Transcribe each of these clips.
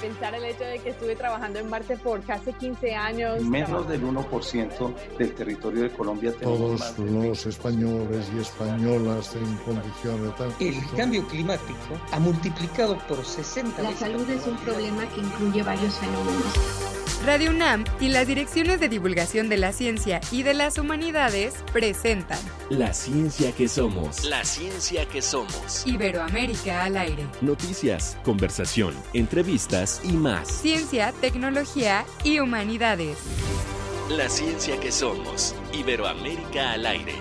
pensar el hecho de que estuve trabajando en Marte por casi 15 años. Menos del 1% del territorio de Colombia Todos los españoles y españolas en condiciones tal. El cambio climático ha multiplicado por 60 La salud es un problema que incluye varios fenómenos. Radio UNAM y las direcciones de divulgación de la ciencia y de las humanidades presentan La ciencia que somos. La ciencia que somos. Iberoamérica al aire. Noticias, conversación, entrevistas y más. Ciencia, tecnología y humanidades. La ciencia que somos. Iberoamérica al aire.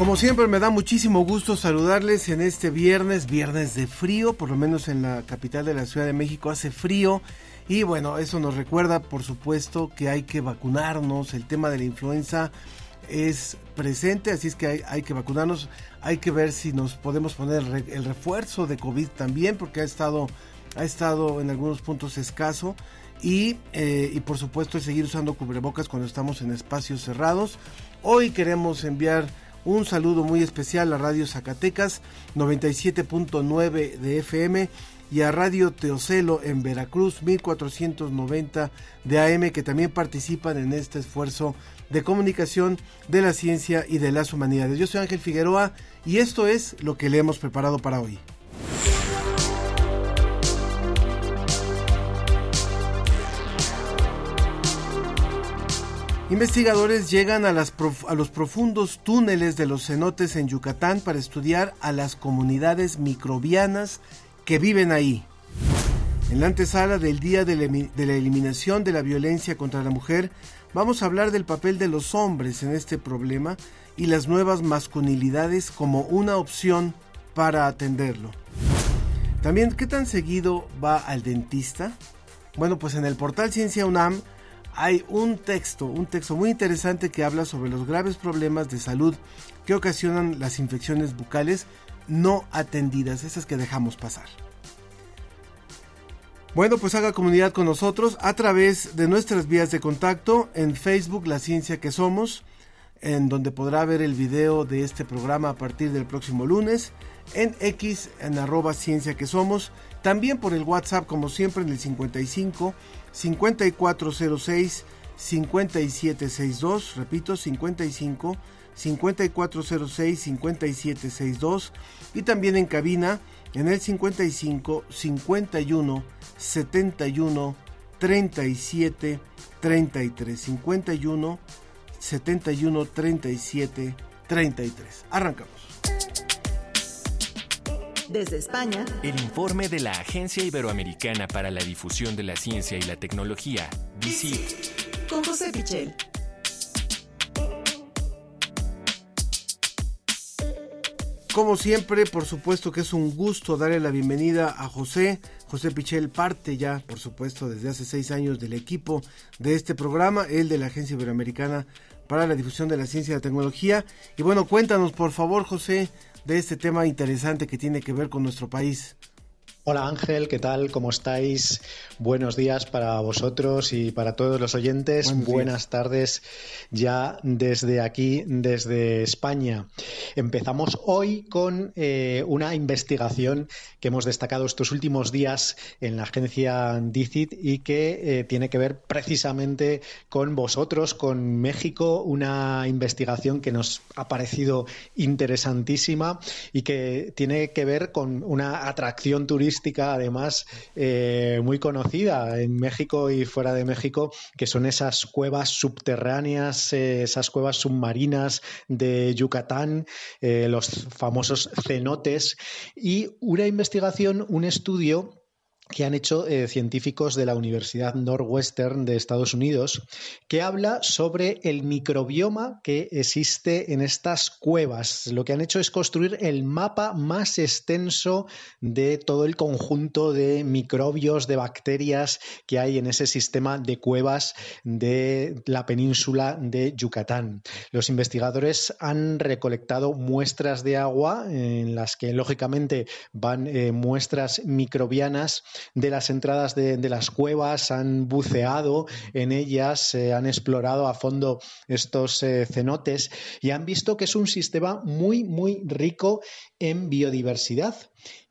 Como siempre me da muchísimo gusto saludarles en este viernes, viernes de frío, por lo menos en la capital de la Ciudad de México hace frío y bueno, eso nos recuerda por supuesto que hay que vacunarnos, el tema de la influenza es presente, así es que hay, que vacunarnos, hay que ver si nos podemos poner el refuerzo de COVID también porque ha estado, ha estado en algunos puntos escaso y, eh, y por supuesto seguir usando cubrebocas cuando estamos en espacios cerrados. Hoy queremos enviar un saludo muy especial a Radio Zacatecas 97.9 de FM y a Radio Teocelo en Veracruz 1490 de AM que también participan en este esfuerzo de comunicación de la ciencia y de las humanidades. Yo soy Ángel Figueroa y esto es lo que le hemos preparado para hoy. Investigadores llegan a, las a, los profundos túneles de los cenotes en Yucatán para estudiar a las comunidades microbianas que viven ahí. En la antesala del Día de la Eliminación de la Violencia contra la Mujer, vamos a hablar del papel de los hombres en este problema y las nuevas masculinidades como una opción para atenderlo. También, ¿qué tan seguido va al dentista? Bueno, pues en el portal Ciencia UNAM hay un texto, un texto muy interesante que habla sobre los graves problemas de salud que ocasionan las infecciones bucales no atendidas, esas que dejamos pasar. Bueno, pues haga comunidad con nosotros a través de nuestras vías de contacto en Facebook La Ciencia que Somos, en donde podrá ver el video de este programa a partir del próximo lunes, en X, en arroba Ciencia que Somos, también por el WhatsApp como siempre en el 55 5406 5762, repito, 55 5406 5762 y también en cabina en el 55 51 71 37 33 51 71 37 33. Arrancamos. Desde España, el informe de la Agencia Iberoamericana para la Difusión de la Ciencia y la Tecnología, DICIT. Con José Pichel. Como siempre, por supuesto que es un gusto darle la bienvenida a José. José Pichel parte ya, por supuesto, desde hace seis años del equipo de este programa, el de la Agencia Iberoamericana para la Difusión de la Ciencia y la Tecnología. Y bueno, cuéntanos, por favor, José, de este tema interesante que tiene que ver con nuestro país. Hola Ángel, ¿qué tal? ¿Cómo estáis? Buenos días para vosotros y para todos los oyentes. Buenas tardes ya desde aquí, desde España. Empezamos hoy con eh, una investigación que hemos destacado estos últimos días en la agencia DICIT y que eh, tiene que ver precisamente con vosotros, con México, una investigación que nos ha parecido interesantísima y que tiene que ver con una atracción turística además eh, muy conocida en México y fuera de México, que son esas cuevas subterráneas, eh, esas cuevas submarinas de Yucatán, eh, los famosos cenotes, y una investigación, un estudio que han hecho eh, científicos de la Universidad Northwestern de Estados Unidos, que habla sobre el microbioma que existe en estas cuevas. Lo que han hecho es construir el mapa más extenso de todo el conjunto de microbios, de bacterias que hay en ese sistema de cuevas de la península de Yucatán. Los investigadores han recolectado muestras de agua en las que lógicamente van eh, muestras microbianas de las entradas de, las cuevas, han buceado en ellas, han explorado a fondo estos cenotes y han visto que es un sistema muy, muy rico en biodiversidad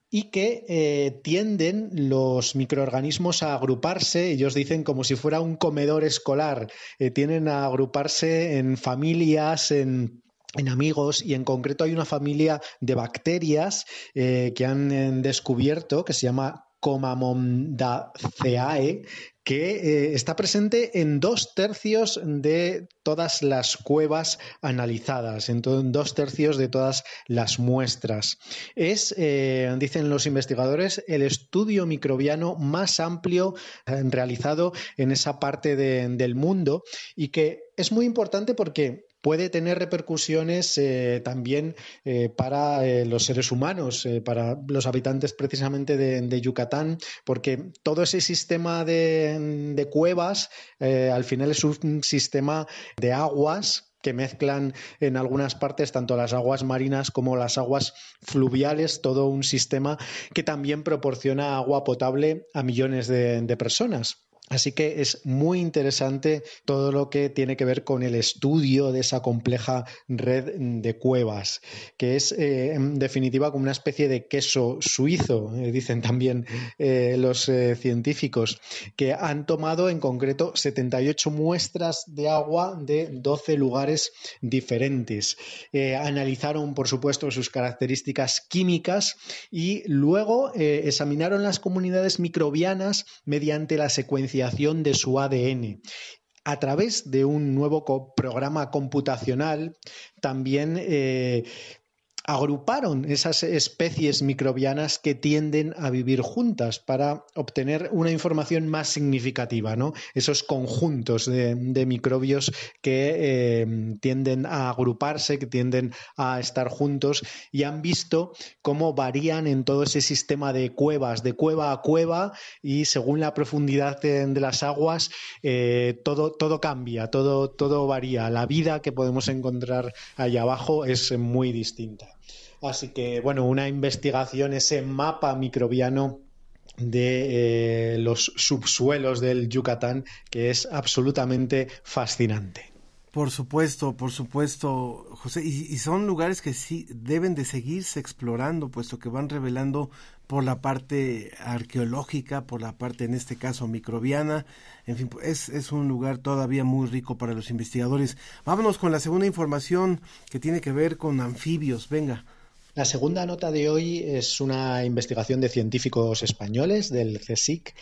y que eh, tienden los microorganismos a agruparse, ellos dicen como si fuera un comedor escolar, eh, tienden a agruparse en familias, en amigos y en concreto hay una familia de bacterias eh, que han descubierto que se llama Comamondaceae, que eh, está presente en dos tercios de todas las cuevas analizadas, en, dos tercios de todas las muestras. Es, eh, dicen los investigadores, el estudio microbiano más amplio eh, realizado en esa parte del mundo y que es muy importante porque puede tener repercusiones eh, también eh, para eh, los seres humanos, para los habitantes precisamente de, Yucatán, porque todo ese sistema de, de cuevas al final es un sistema de aguas que mezclan en algunas partes tanto las aguas marinas como las aguas fluviales, todo un sistema que también proporciona agua potable a millones de personas. Así que es muy interesante todo lo que tiene que ver con el estudio de esa compleja red de cuevas, que es eh, en definitiva como una especie de queso suizo, eh, dicen también eh, los científicos, que han tomado en concreto 78 muestras de agua de 12 lugares diferentes. analizaron, por supuesto, sus características químicas y luego examinaron las comunidades microbianas mediante la secuencia de su ADN. A través de un nuevo programa computacional, también eh, agruparon esas especies microbianas que tienden a vivir juntas para obtener una información más significativa, ¿no? Esos conjuntos de, microbios que eh, tienden a agruparse, que tienden a estar juntos y han visto cómo varían en todo ese sistema de cuevas, de cueva a cueva y según la profundidad de, las aguas, eh, todo, todo cambia, todo, todo varía. La vida que podemos encontrar allá abajo es muy distinta. Así que, bueno, una investigación, ese mapa microbiano de eh, los subsuelos del Yucatán, que es absolutamente fascinante. Por supuesto, por supuesto, José. Y, son lugares que sí deben de seguirse explorando, puesto que van revelando por la parte arqueológica, por la parte, en este caso, microbiana. En fin, es, es un lugar todavía muy rico para los investigadores. Vámonos con la segunda información que tiene que ver con anfibios. Venga. La segunda nota de hoy es una investigación de científicos españoles del CSIC,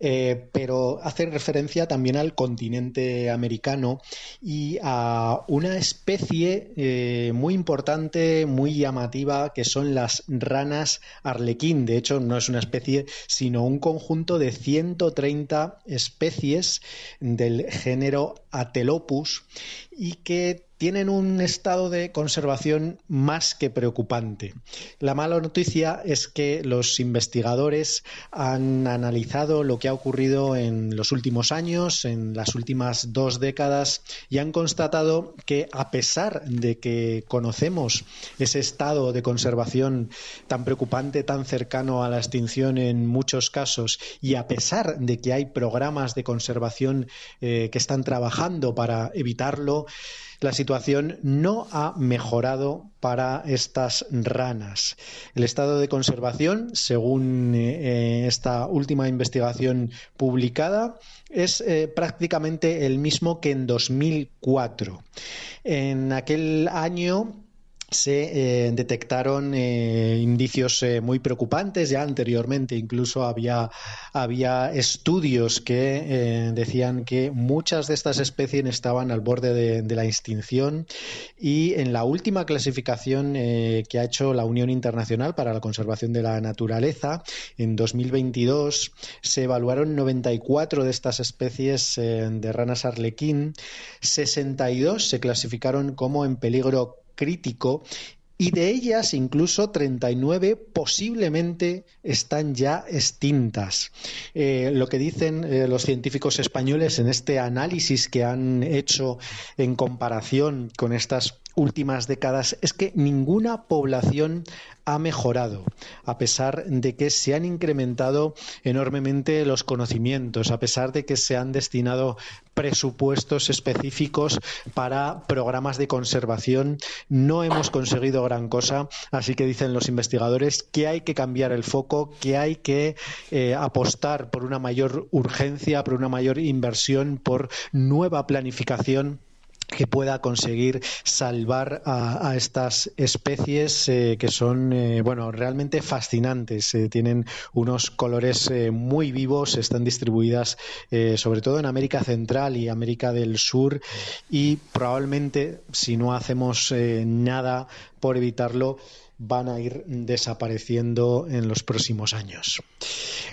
eh, pero hace referencia también al continente americano y a una especie eh, muy importante, muy llamativa, que son las ranas arlequín. De hecho, no es una especie, sino un conjunto de 130 especies del género Atelopus y que tienen un estado de conservación más que preocupante. La mala noticia es que los investigadores han analizado lo que ha ocurrido en los últimos años, en las últimas dos décadas, y han constatado que a pesar de que conocemos ese estado de conservación tan preocupante, tan cercano a la extinción en muchos casos, y a pesar de que hay programas de conservación eh, que están trabajando para evitarlo, la situación no ha mejorado para estas ranas. El estado de conservación, según eh, esta última investigación publicada, es eh, prácticamente el mismo que en 2004. En aquel año se eh, detectaron eh, indicios eh, muy preocupantes ya anteriormente. Incluso había, había estudios que decían que muchas de estas especies estaban al borde de, de la extinción y en la última clasificación que ha hecho la Unión Internacional para la Conservación de la Naturaleza, en 2022 se evaluaron 94 de estas especies de ranas arlequín, 62 se clasificaron como en peligro crítico y de ellas incluso 39 posiblemente están ya extintas. Eh, lo que dicen eh, los científicos españoles en este análisis que han hecho en comparación con estas últimas décadas es que ninguna población ha mejorado, a pesar de que se han incrementado enormemente los conocimientos, a pesar de que se han destinado presupuestos específicos para programas de conservación, no hemos conseguido gran cosa, así que dicen los investigadores que hay que cambiar el foco, que hay que eh, apostar por una mayor urgencia, por una mayor inversión, por nueva planificación que pueda conseguir salvar a, estas especies eh, que son eh, bueno realmente fascinantes. Eh, tienen unos colores muy vivos están distribuidas sobre todo en América Central y América del Sur y probablemente si no hacemos nada por evitarlo van a ir desapareciendo en los próximos años.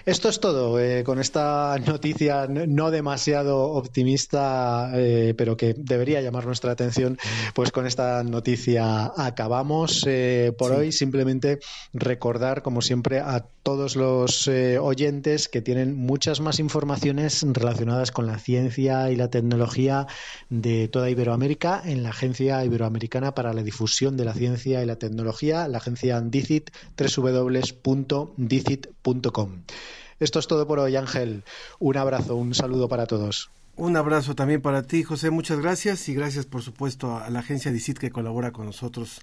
Esto es todo eh, con esta noticia no demasiado optimista, eh, pero que debería llamar nuestra atención. Pues con esta noticia acabamos eh, por hoy. Simplemente recordar, como siempre, a todos los oyentes que tienen muchas más informaciones relacionadas con la ciencia y la tecnología de toda Iberoamérica en la Agencia Iberoamericana para la Difusión de la Ciencia y la Tecnología, la agencia DICIT, www.dicit.com. Esto es todo por hoy, Ángel. Un abrazo, un saludo para todos. Un abrazo también para ti, José. Muchas gracias y gracias, por supuesto, a la agencia DICIT que colabora con nosotros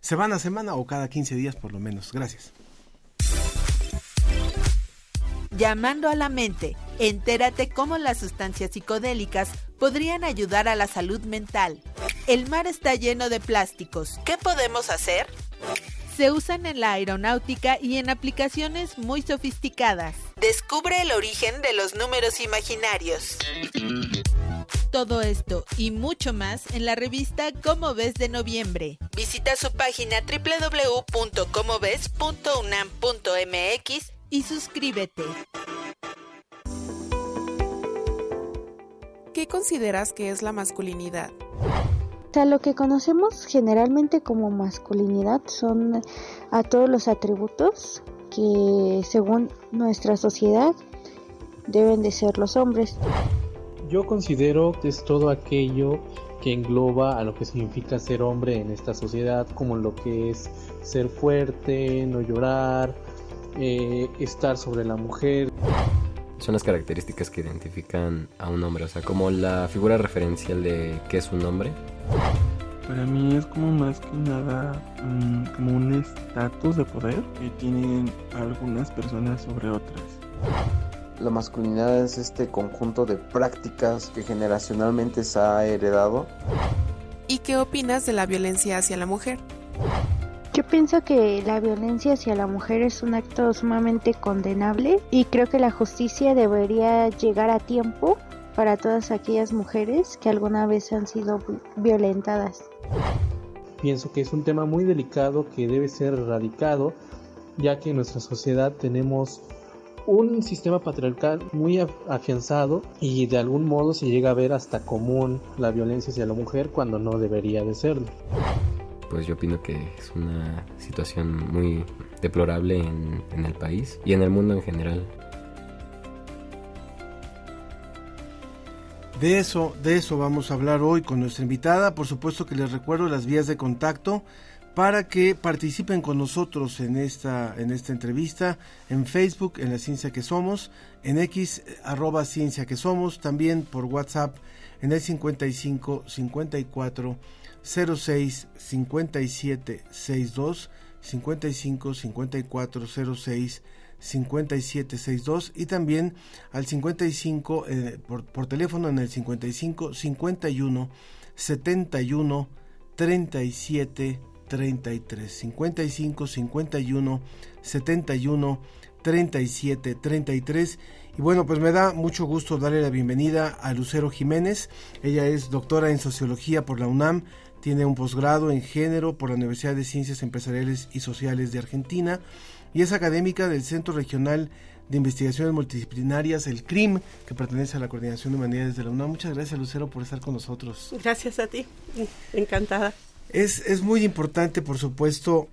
semana a semana o cada 15 días por lo menos. Gracias. Llamando a la mente, entérate cómo las sustancias psicodélicas podrían ayudar a la salud mental. El mar está lleno de plásticos. ¿Qué podemos hacer? Se usan en la aeronáutica y en aplicaciones muy sofisticadas. Descubre el origen de los números imaginarios. Todo esto y mucho más en la revista Cómo ves de noviembre. Visita su página www.comoves.unam.mx y suscríbete. ¿Qué consideras que es la masculinidad? Lo que conocemos generalmente como masculinidad son a todos los atributos que según nuestra sociedad deben de ser los hombres. Yo considero que es todo aquello que engloba a lo que significa ser hombre en esta sociedad, como lo que es ser fuerte, no llorar, eh, estar sobre la mujer. Son las características que identifican a un hombre, o sea, como la figura referencial de qué es un hombre. Para mí es como más que nada mm, como un estatus de poder que tienen algunas personas sobre otras. La masculinidad es este conjunto de prácticas que generacionalmente se ha heredado. ¿Y qué opinas de la violencia hacia la mujer? Pienso que la violencia hacia la mujer es un acto sumamente condenable y creo que la justicia debería llegar a tiempo para todas aquellas mujeres que alguna vez han sido violentadas. Pienso que es un tema muy delicado que debe ser erradicado, ya que en nuestra sociedad tenemos un sistema patriarcal muy afianzado y de algún modo se llega a ver hasta común la violencia hacia la mujer cuando no debería de serlo. Pues yo opino que es una situación muy deplorable en, el país y en el mundo en general. De eso, de eso vamos a hablar hoy con nuestra invitada. Por supuesto que les recuerdo las vías de contacto para que participen con nosotros en esta, en esta entrevista, en Facebook, en la Ciencia que Somos, en X, arroba Ciencia que Somos, también por WhatsApp en el 55 54 06 57 62, 55 54 06 5762 y también al 55 eh, por, por, teléfono en el 55 51 71 37 33 55 51 71 37 33 y bueno pues me da mucho gusto darle la bienvenida a Lucero Jiménez. Ella es doctora en sociología por la UNAM tiene un posgrado en género por la Universidad de Ciencias Empresariales y Sociales de Argentina y es académica del Centro Regional de Investigaciones Multidisciplinarias, el CRIM, que pertenece a la Coordinación de Humanidades de la UNAM. Muchas gracias, Lucero, por estar con nosotros. Gracias a ti, encantada. Es, es muy importante, por supuesto,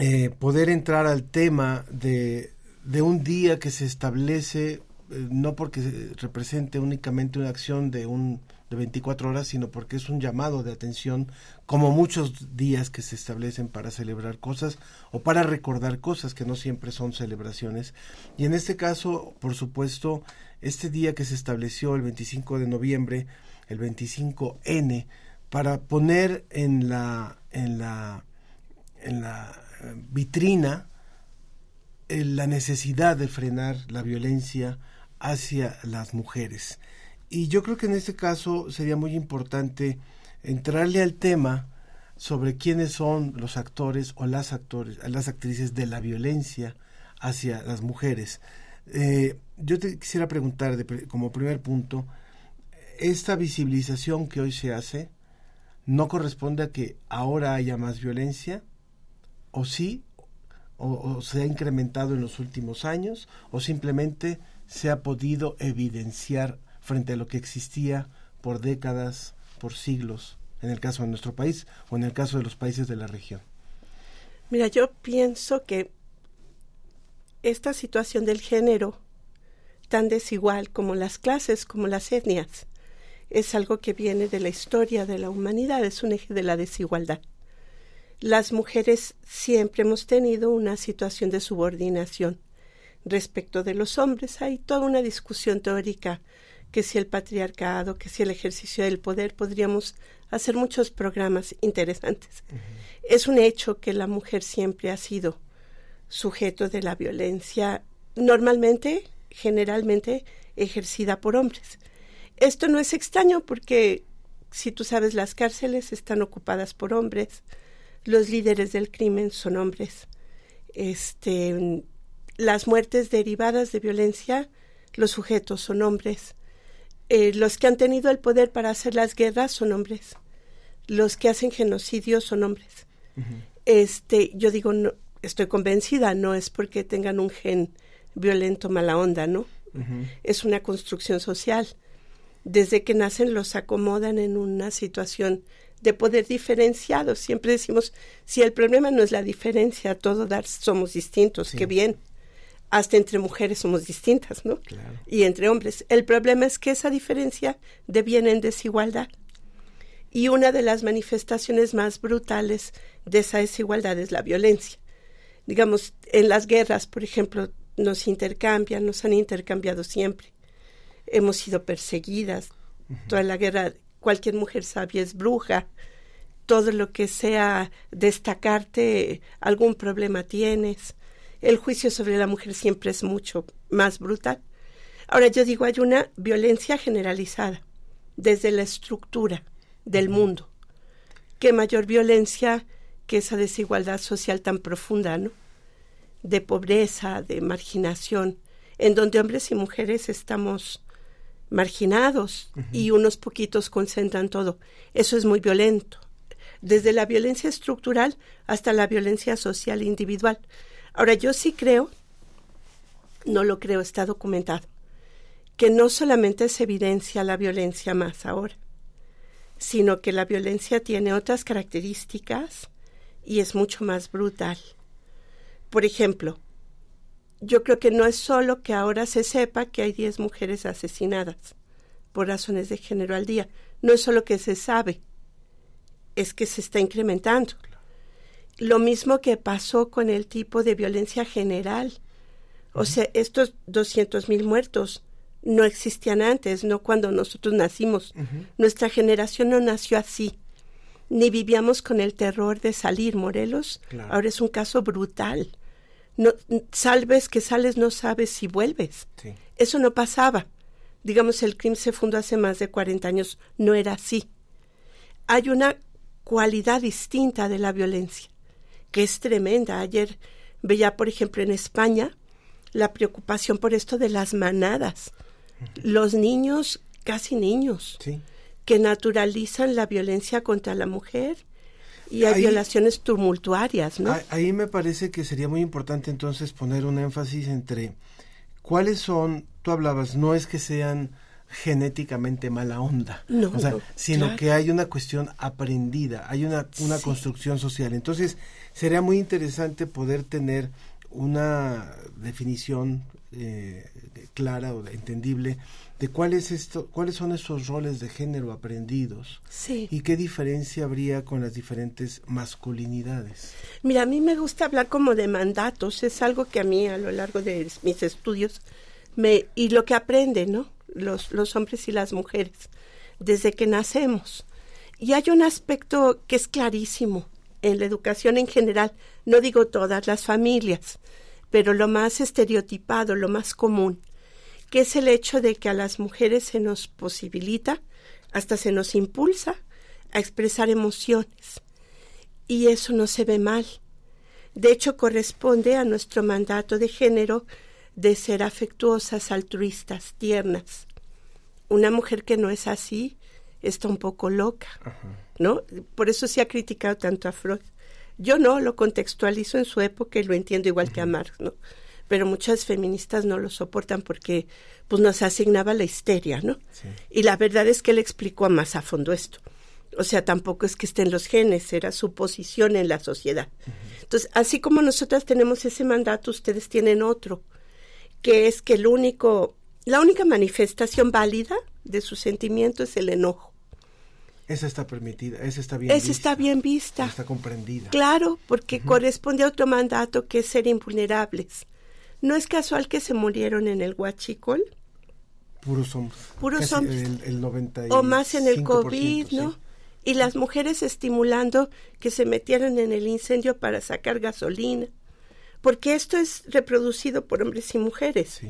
eh, poder entrar al tema de, de, un día que se establece, eh, no porque represente únicamente una acción de un de 24 horas, sino porque es un llamado de atención, como muchos días que se establecen para celebrar cosas o para recordar cosas que no siempre son celebraciones. Y en este caso, por supuesto, este día que se estableció el 25 de noviembre, el 25N, para poner en la, en la, en la eh, vitrina eh, la necesidad de frenar la violencia hacia las mujeres. Y yo creo que en este caso sería muy importante entrarle al tema sobre quiénes son los actores o las actores, las actrices de la violencia hacia las mujeres. Eh, yo te quisiera preguntar como primer punto, esta visibilización que hoy se hace no corresponde a que ahora haya más violencia, o sí, o, o se ha incrementado en los últimos años, o simplemente se ha podido evidenciar frente a lo que existía por décadas, por siglos, en el caso de nuestro país o en el caso de los países de la región? Mira, yo pienso que esta situación del género, tan desigual como las clases, como las etnias, es algo que viene de la historia de la humanidad, es un eje de la desigualdad. Las mujeres siempre hemos tenido una situación de subordinación respecto de los hombres. Hay toda una discusión teórica que si el patriarcado, que si el ejercicio del poder, podríamos hacer muchos programas interesantes. Es un hecho que la mujer siempre ha sido sujeto de la violencia, normalmente, generalmente, ejercida por hombres. Esto no es extraño porque, si tú sabes, las cárceles están ocupadas por hombres, los líderes del crimen son hombres, este, las muertes derivadas de violencia, los sujetos son hombres, eh, los que han tenido el poder para hacer las guerras son hombres. Los que hacen genocidio son hombres. Este, yo digo, no, estoy convencida, no es porque tengan un gen violento mala onda, ¿no? Es una construcción social. Desde que nacen los acomodan en una situación de poder diferenciado. Siempre decimos, si el problema no es la diferencia, todo dar somos distintos, qué bien hasta entre mujeres somos distintas, ¿no? Y entre hombres. El problema es que esa diferencia deviene en desigualdad. Y una de las manifestaciones más brutales de esa desigualdad es la violencia. Digamos, en las guerras, por ejemplo, nos intercambian, nos han intercambiado siempre. Hemos sido perseguidas. Toda la guerra, cualquier mujer sabia es bruja. Todo lo que sea destacarte, algún problema tienes el juicio sobre la mujer siempre es mucho más brutal. Ahora yo digo, hay una violencia generalizada desde la estructura del mundo. ¿Qué mayor violencia que esa desigualdad social tan profunda, ¿no? De pobreza, de marginación, en donde hombres y mujeres estamos marginados y unos poquitos concentran todo. Eso es muy violento. Desde la violencia estructural hasta la violencia social individual. Ahora, yo sí creo, no lo creo, está documentado, que no solamente se evidencia la violencia más ahora, sino que la violencia tiene otras características y es mucho más brutal. Por ejemplo, yo creo que no es solo que ahora se sepa que hay 10 mujeres asesinadas por razones de género al día, no es solo que se sabe, es que se está incrementando. Lo mismo que pasó con el tipo de violencia general. O sea, estos 200 mil muertos no existían antes, no cuando nosotros nacimos. Nuestra generación no nació así, ni vivíamos con el terror de salir. Morelos ahora es un caso brutal. No, salves que sales, no sabes si vuelves. Eso no pasaba. Digamos, el crimen se fundó hace más de 40 años, no era así. Hay una cualidad distinta de la violencia que es tremenda. Ayer veía, por ejemplo, en España la preocupación por esto de las manadas. Los niños, casi niños, que naturalizan la violencia contra la mujer y hay violaciones tumultuarias, ¿no? Ahí me parece que sería muy importante entonces poner un énfasis entre cuáles son, tú hablabas, no es que sean genéticamente mala onda, no, sino que hay una cuestión aprendida, hay una, una construcción social. Entonces, sería muy interesante poder tener una definición eh, clara o entendible de cuáles esto, cuáles son esos roles de género aprendidos sí. y qué diferencia habría con las diferentes masculinidades. Mira, a mí me gusta hablar como de mandatos, es algo que a mí a lo largo de mis estudios me y lo que aprenden, ¿no? Los, hombres y las mujeres desde que nacemos. Y hay un aspecto que es clarísimo en la educación en general, no digo todas las familias, pero lo más estereotipado, lo más común, que es el hecho de que a las mujeres se nos posibilita, hasta se nos impulsa a expresar emociones. Y eso no se ve mal. De hecho, corresponde a nuestro mandato de género de ser afectuosas, altruistas, tiernas. Una mujer que no es así está un poco loca, ¿no? Por eso se ha criticado tanto a Freud. Yo no, lo contextualizo en su época y lo entiendo igual que a Marx, ¿no? Pero muchas feministas no lo soportan porque pues nos asignaba la histeria, ¿no? Y la verdad es que él explicó más a fondo esto. O sea, tampoco es que estén los genes, era su posición en la sociedad. Entonces, así como nosotras tenemos ese mandato, ustedes tienen otro, que es que el único, la única manifestación válida de su sentimiento es el enojo. Esa está permitida, esa está bien Esa vista. está bien vista. Está comprendida. Claro, porque corresponde a otro mandato que es ser invulnerables. ¿No es casual que se murieron en el Huachicol? Puros hombres. Puros hombres. El, el 95%, o más en el COVID, sí. ¿no? Y las mujeres estimulando que se metieran en el incendio para sacar gasolina. Porque esto es reproducido por hombres y mujeres.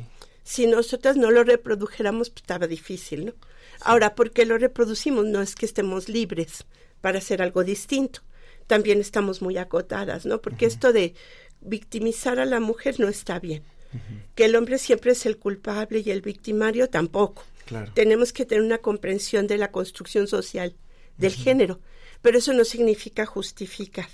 Si nosotras no lo reprodujéramos, pues estaba difícil, ¿no? Ahora, ¿por qué lo reproducimos? No es que estemos libres para hacer algo distinto. También estamos muy acotadas, ¿no? Porque esto de victimizar a la mujer no está bien. Que el hombre siempre es el culpable y el victimario tampoco. Claro. Tenemos que tener una comprensión de la construcción social del género, pero eso no significa justificar.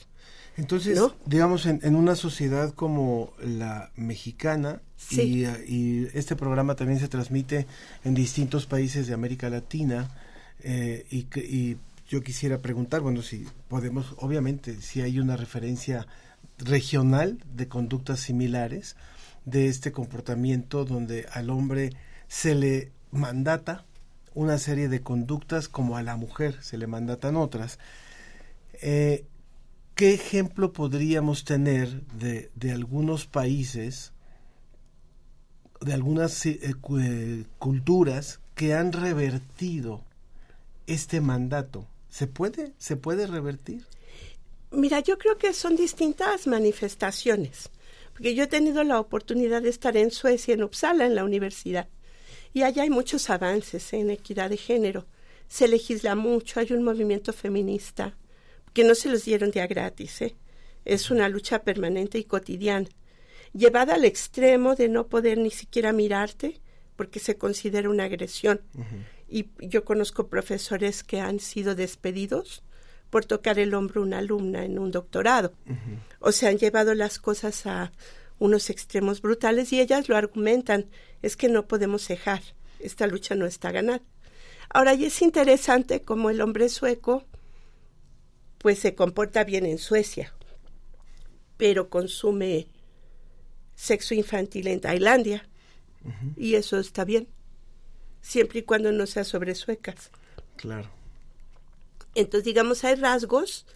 Entonces, ¿no? digamos, en, en, una sociedad como la mexicana, Sí. y, y, este programa también se transmite en distintos países de América Latina, eh, y, y, yo quisiera preguntar, bueno, si podemos, obviamente, si hay una referencia regional de conductas similares de este comportamiento donde al hombre se le mandata una serie de conductas como a la mujer se le mandatan otras. Eh, ¿Qué ejemplo podríamos tener de, algunos países, de algunas eh, eh, culturas que han revertido este mandato? ¿Se puede? ¿Se puede revertir? Mira, yo creo que son distintas manifestaciones, porque yo he tenido la oportunidad de estar en Suecia, en Uppsala, en la universidad, y allá hay muchos avances en equidad de género. Se legisla mucho, hay un movimiento feminista que no se los dieron día gratis, ¿eh? es una lucha permanente y cotidiana, llevada al extremo de no poder ni siquiera mirarte porque se considera una agresión. Uh -huh. Y yo conozco profesores que han sido despedidos por tocar el hombro a una alumna en un doctorado. Uh -huh. O sea, han llevado las cosas a unos extremos brutales y ellas lo argumentan, es que no podemos cejar, esta lucha no está ganada. Ahora, y es interesante como el hombre sueco pues se comporta bien en Suecia, pero consume sexo infantil en Tailandia. Uh -huh. Y eso está bien, siempre y cuando no sea sobre suecas. Claro. Entonces, digamos, hay rasgos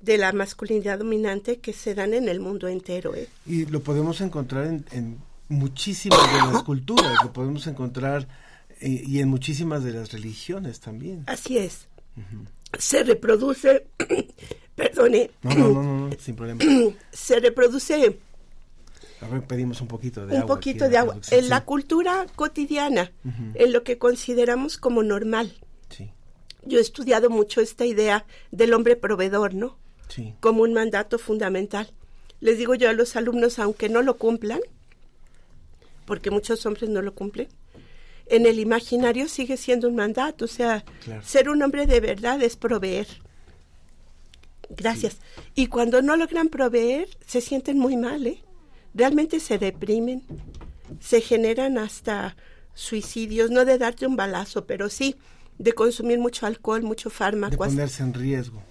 de la masculinidad dominante que se dan en el mundo entero. ¿eh? Y lo podemos encontrar en, en muchísimas de las culturas, lo podemos encontrar eh, y en muchísimas de las religiones también. Así es. Uh -huh se reproduce, perdone, no, no, no, no, sin problema. se reproduce a ver, pedimos un poquito de un agua. poquito de agua. En la cultura cotidiana, uh -huh. en lo que consideramos como normal. Sí. Yo he estudiado mucho esta idea del hombre proveedor, ¿no? Sí. Como un mandato fundamental. Les digo yo a los alumnos, aunque no lo cumplan, porque muchos hombres no lo cumplen, en el imaginario sigue siendo un mandato, o sea, claro. ser un hombre de verdad es proveer. Gracias. Sí. Y cuando no logran proveer, se sienten muy mal, ¿eh? Realmente se deprimen, se generan hasta suicidios, no de darte un balazo, pero sí de consumir mucho alcohol, mucho fármaco. De ponerse en riesgo.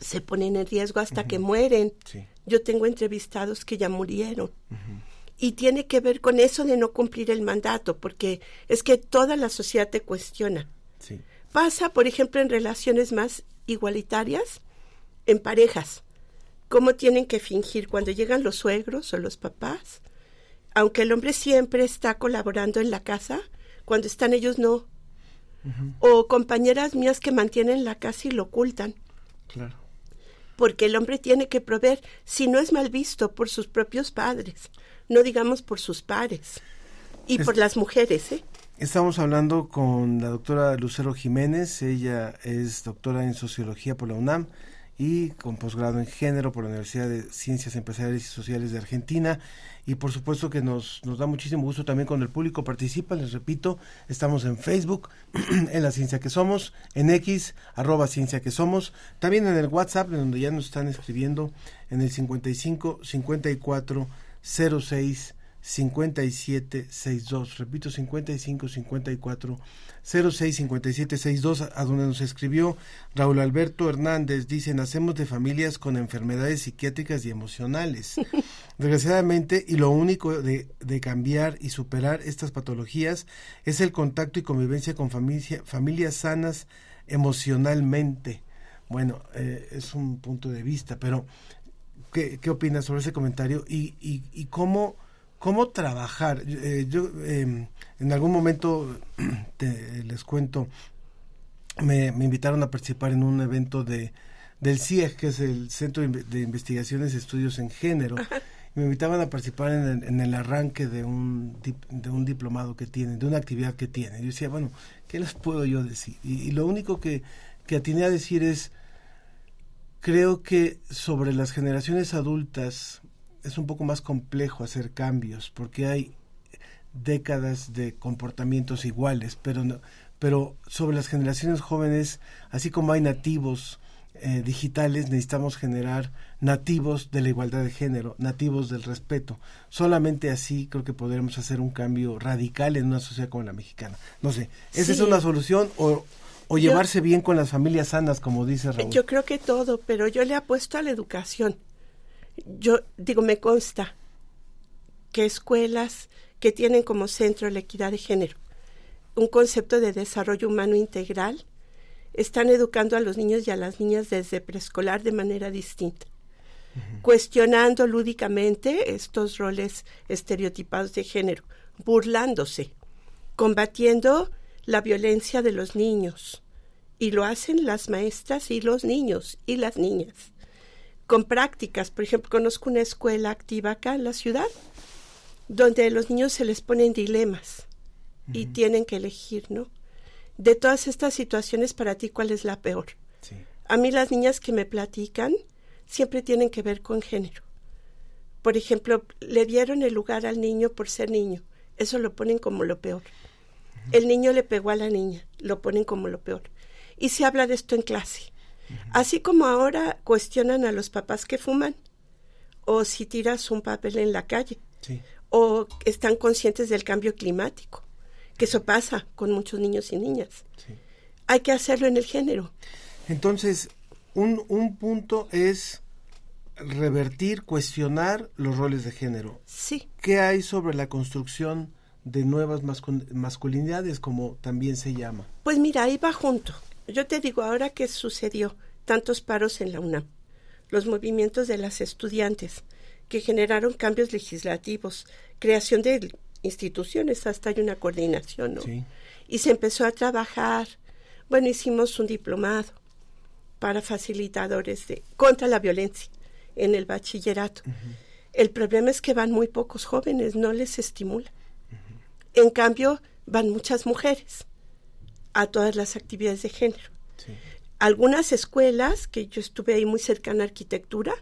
Se ponen en riesgo hasta uh -huh. que mueren. Sí. Yo tengo entrevistados que ya murieron. Uh -huh. Y tiene que ver con eso de no cumplir el mandato, porque es que toda la sociedad te cuestiona. Pasa, por ejemplo, en relaciones más igualitarias, en parejas, cómo tienen que fingir cuando llegan los suegros o los papás, aunque el hombre siempre está colaborando en la casa, cuando están ellos no. O compañeras mías que mantienen la casa y lo ocultan. Claro. Porque el hombre tiene que proveer, si no es mal visto por sus propios padres, no digamos por sus pares y por las mujeres, ¿eh? Estamos hablando con la doctora Lucero Jiménez, ella es doctora en sociología por la UNAM y con posgrado en género por la Universidad de Ciencias Empresariales y Sociales de Argentina. Y por supuesto que nos, nos da muchísimo gusto también cuando el público participa, les repito, estamos en Facebook, en la Ciencia que Somos, en X, arroba Ciencia que Somos, también en el WhatsApp, donde ya nos están escribiendo en el 55 54 06 5762. Repito, 55 54 06 57 62, a donde nos escribió Raúl Alberto Hernández. Dice: Nacemos de familias con enfermedades psiquiátricas y emocionales. Desgraciadamente, y lo único de, de cambiar y superar estas patologías es el contacto y convivencia con familia, familias sanas emocionalmente. Bueno, eh, es un punto de vista, pero ¿qué, qué opinas sobre ese comentario y, y, y cómo cómo trabajar. Eh, yo em, en algún momento les cuento, me, invitaron a participar en un evento de del CIEG, que es el Centro de Investigaciones y Estudios en Género. Me invitaban a participar en el, arranque de un, de un diplomado que tienen, de una actividad que tienen. Yo decía, bueno, ¿qué les puedo yo decir? Y, lo único que, que atiné a decir es, creo que sobre las generaciones adultas es un poco más complejo hacer cambios porque hay décadas de comportamientos iguales, pero no, pero sobre las generaciones jóvenes, así como hay nativos eh, digitales, necesitamos generar nativos de la igualdad de género, nativos del respeto. Solamente así creo que podremos hacer un cambio radical en una sociedad como la mexicana. No sé, ¿esa es una solución o, o llevarse bien con las familias sanas, como dice Raúl? Yo creo que todo, pero yo le apuesto a la educación yo digo, me consta que escuelas que tienen como centro la equidad de género, un concepto de desarrollo humano integral, están educando a los niños y a las niñas desde preescolar de manera distinta, cuestionando lúdicamente estos roles estereotipados de género, burlándose, combatiendo la violencia de los niños. Y lo hacen las maestras y los niños y las niñas con prácticas. Por ejemplo, conozco una escuela activa acá en la ciudad donde a los niños se les ponen dilemas y tienen que elegir, ¿no? De todas estas situaciones, para ti, ¿cuál es la peor? A mí las niñas que me platican siempre tienen que ver con género. Por ejemplo, le dieron el lugar al niño por ser niño. Eso lo ponen como lo peor. El niño le pegó a la niña. Lo ponen como lo peor. Y se habla de esto en clase. Así como ahora cuestionan a los papás que fuman, o si tiras un papel en la calle, o están conscientes del cambio climático, que eso pasa con muchos niños y niñas. Hay que hacerlo en el género. Entonces, un, un punto es revertir, cuestionar los roles de género. Sí. ¿Qué hay sobre la construcción de nuevas masculinidades, como también se llama? Pues mira, ahí va junto. Yo te digo, ahora que sucedió tantos paros en la UNAM, los movimientos de las estudiantes, que generaron cambios legislativos, creación de instituciones, hasta hay una coordinación, ¿no? Y se empezó a trabajar, bueno, hicimos un diplomado para facilitadores de contra la violencia en el bachillerato. El problema es que van muy pocos jóvenes, no les estimula. En cambio, van muchas mujeres a todas las actividades de género. Algunas escuelas, que yo estuve ahí muy cercana a arquitectura,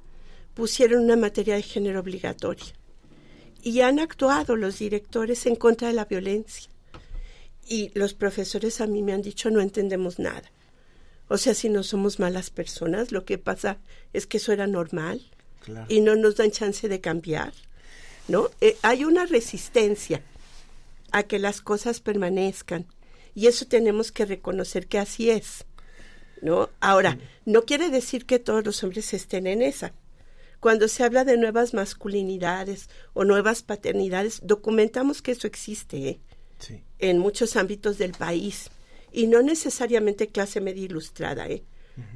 pusieron una materia de género obligatoria. Y han actuado los directores en contra de la violencia. Y los profesores a mí me han dicho no entendemos nada. O sea, si no somos malas personas, lo que pasa es que eso era normal y no nos dan chance de cambiar. ¿No? Eh, hay una resistencia a que las cosas permanezcan y eso tenemos que reconocer que así es. ¿No? Ahora, no quiere decir que todos los hombres estén en esa. Cuando se habla de nuevas masculinidades o nuevas paternidades, documentamos que eso existe ¿eh? en muchos ámbitos del país y no necesariamente clase media ilustrada. ¿eh?